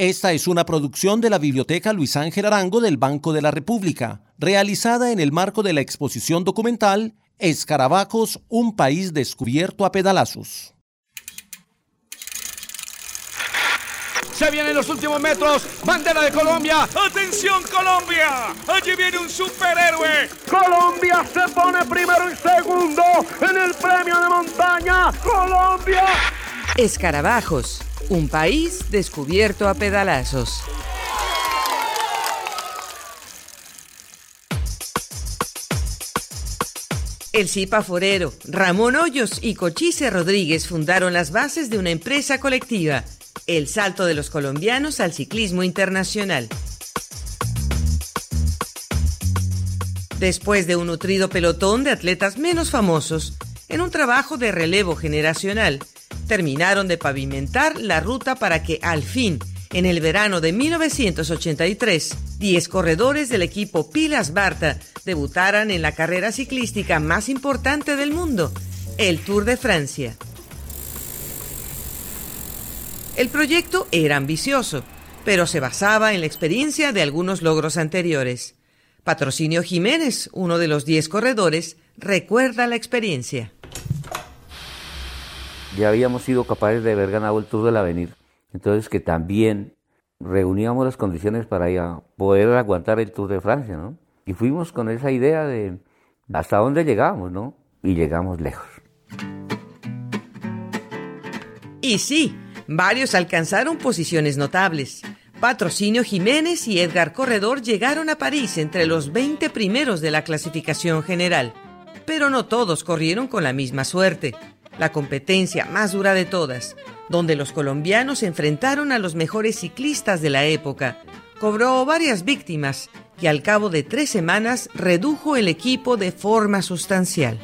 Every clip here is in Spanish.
Esta es una producción de la Biblioteca Luis Ángel Arango del Banco de la República, realizada en el marco de la exposición documental Escarabajos, un país descubierto a pedalazos. Se vienen los últimos metros. Bandera de Colombia. ¡Atención, Colombia! Allí viene un superhéroe. Colombia se pone primero y segundo en el premio de montaña. ¡Colombia! Escarabajos un país descubierto a pedalazos. El Cipa Forero, Ramón Hoyos y Cochise Rodríguez fundaron las bases de una empresa colectiva, el salto de los colombianos al ciclismo internacional. Después de un nutrido pelotón de atletas menos famosos, en un trabajo de relevo generacional, terminaron de pavimentar la ruta para que al fin, en el verano de 1983, 10 corredores del equipo Pilas Barta debutaran en la carrera ciclística más importante del mundo, el Tour de Francia. El proyecto era ambicioso, pero se basaba en la experiencia de algunos logros anteriores. Patrocinio Jiménez, uno de los 10 corredores, recuerda la experiencia ya habíamos sido capaces de haber ganado el Tour del Avenir. Entonces que también reuníamos las condiciones para poder aguantar el Tour de Francia, ¿no? Y fuimos con esa idea de hasta dónde llegamos, ¿no? Y llegamos lejos. Y sí, varios alcanzaron posiciones notables. Patrocinio Jiménez y Edgar Corredor llegaron a París entre los 20 primeros de la clasificación general. Pero no todos corrieron con la misma suerte la competencia más dura de todas, donde los colombianos se enfrentaron a los mejores ciclistas de la época, cobró varias víctimas y al cabo de tres semanas redujo el equipo de forma sustancial.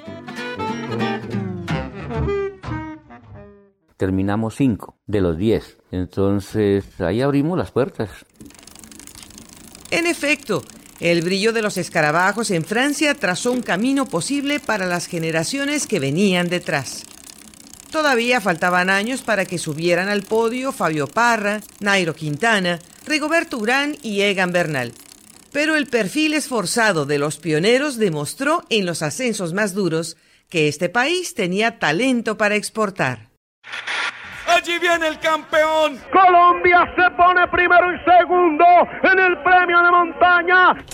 Terminamos cinco de los diez, entonces ahí abrimos las puertas. En efecto, el brillo de los escarabajos en Francia trazó un camino posible para las generaciones que venían detrás. Todavía faltaban años para que subieran al podio Fabio Parra, Nairo Quintana, Rigoberto Urán y Egan Bernal. Pero el perfil esforzado de los pioneros demostró en los ascensos más duros que este país tenía talento para exportar. Allí viene el campeón. Colombia se pone primero y segundo en el premio de montaña.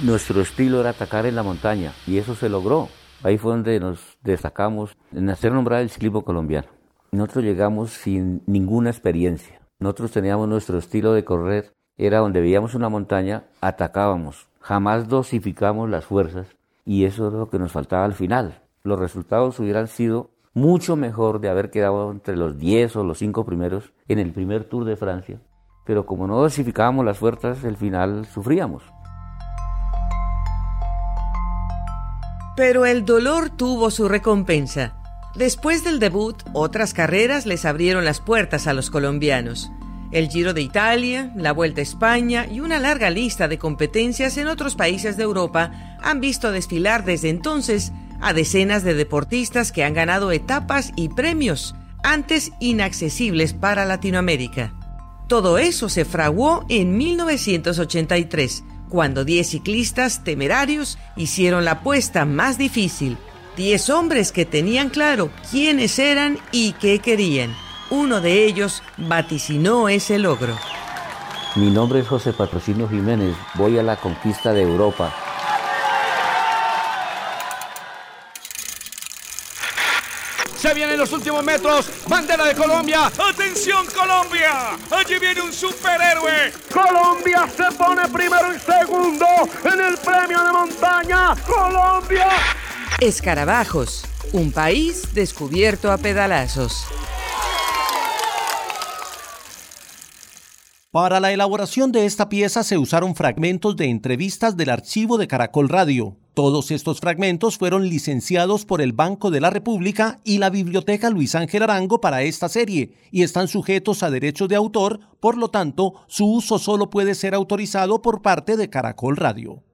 Nuestro estilo era atacar en la montaña y eso se logró. Ahí fue donde nos destacamos en hacer nombrar el ciclismo colombiano. Nosotros llegamos sin ninguna experiencia. Nosotros teníamos nuestro estilo de correr, era donde veíamos una montaña, atacábamos. Jamás dosificamos las fuerzas y eso es lo que nos faltaba al final. Los resultados hubieran sido mucho mejor de haber quedado entre los 10 o los 5 primeros en el primer Tour de Francia. Pero como no dosificábamos las fuerzas, el final sufríamos. Pero el dolor tuvo su recompensa. Después del debut, otras carreras les abrieron las puertas a los colombianos. El Giro de Italia, la Vuelta a España y una larga lista de competencias en otros países de Europa han visto desfilar desde entonces a decenas de deportistas que han ganado etapas y premios antes inaccesibles para Latinoamérica. Todo eso se fraguó en 1983 cuando 10 ciclistas temerarios hicieron la apuesta más difícil. 10 hombres que tenían claro quiénes eran y qué querían. Uno de ellos vaticinó ese logro. Mi nombre es José Patrocinio Jiménez. Voy a la conquista de Europa. Se vienen los últimos metros. Bandera de Colombia. ¡Atención, Colombia! Allí viene un superhéroe. Colombia se pone primero y segundo en el premio de montaña. ¡Colombia! Escarabajos. Un país descubierto a pedalazos. Para la elaboración de esta pieza se usaron fragmentos de entrevistas del archivo de Caracol Radio. Todos estos fragmentos fueron licenciados por el Banco de la República y la Biblioteca Luis Ángel Arango para esta serie y están sujetos a derechos de autor, por lo tanto, su uso solo puede ser autorizado por parte de Caracol Radio.